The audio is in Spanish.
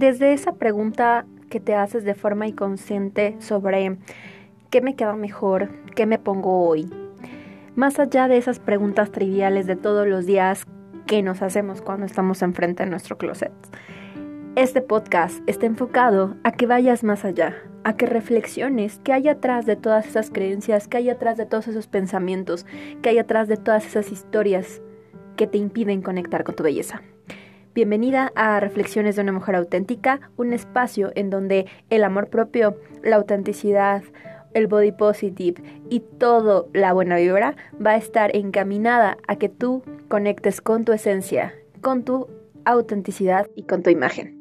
Desde esa pregunta que te haces de forma inconsciente sobre qué me queda mejor, qué me pongo hoy, más allá de esas preguntas triviales de todos los días que nos hacemos cuando estamos enfrente de nuestro closet. Este podcast está enfocado a que vayas más allá, a que reflexiones qué hay atrás de todas esas creencias, qué hay atrás de todos esos pensamientos, qué hay atrás de todas esas historias que te impiden conectar con tu belleza. Bienvenida a Reflexiones de una mujer auténtica, un espacio en donde el amor propio, la autenticidad, el body positive y todo la buena vibra va a estar encaminada a que tú conectes con tu esencia, con tu autenticidad y con tu imagen.